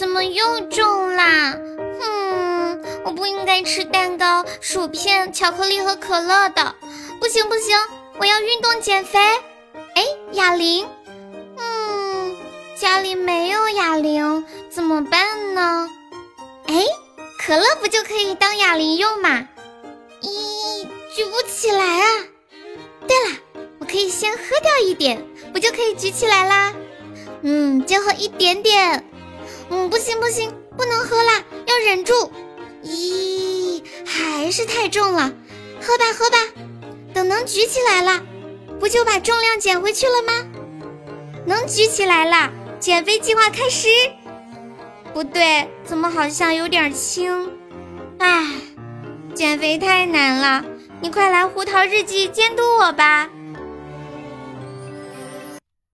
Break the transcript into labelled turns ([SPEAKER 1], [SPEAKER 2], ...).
[SPEAKER 1] 怎么又重啦？嗯，我不应该吃蛋糕、薯片、巧克力和可乐的。不行不行，我要运动减肥。哎，哑铃，嗯，家里没有哑铃，怎么办呢？哎，可乐不就可以当哑铃用吗？咦，举不起来啊！对了，我可以先喝掉一点，不就可以举起来啦？嗯，最后一点点。嗯，不行不行，不能喝啦，要忍住。咦，还是太重了，喝吧喝吧。等能举起来了，不就把重量减回去了吗？能举起来了，减肥计划开始。不对，怎么好像有点轻？唉，减肥太难了，你快来胡桃日记监督我吧。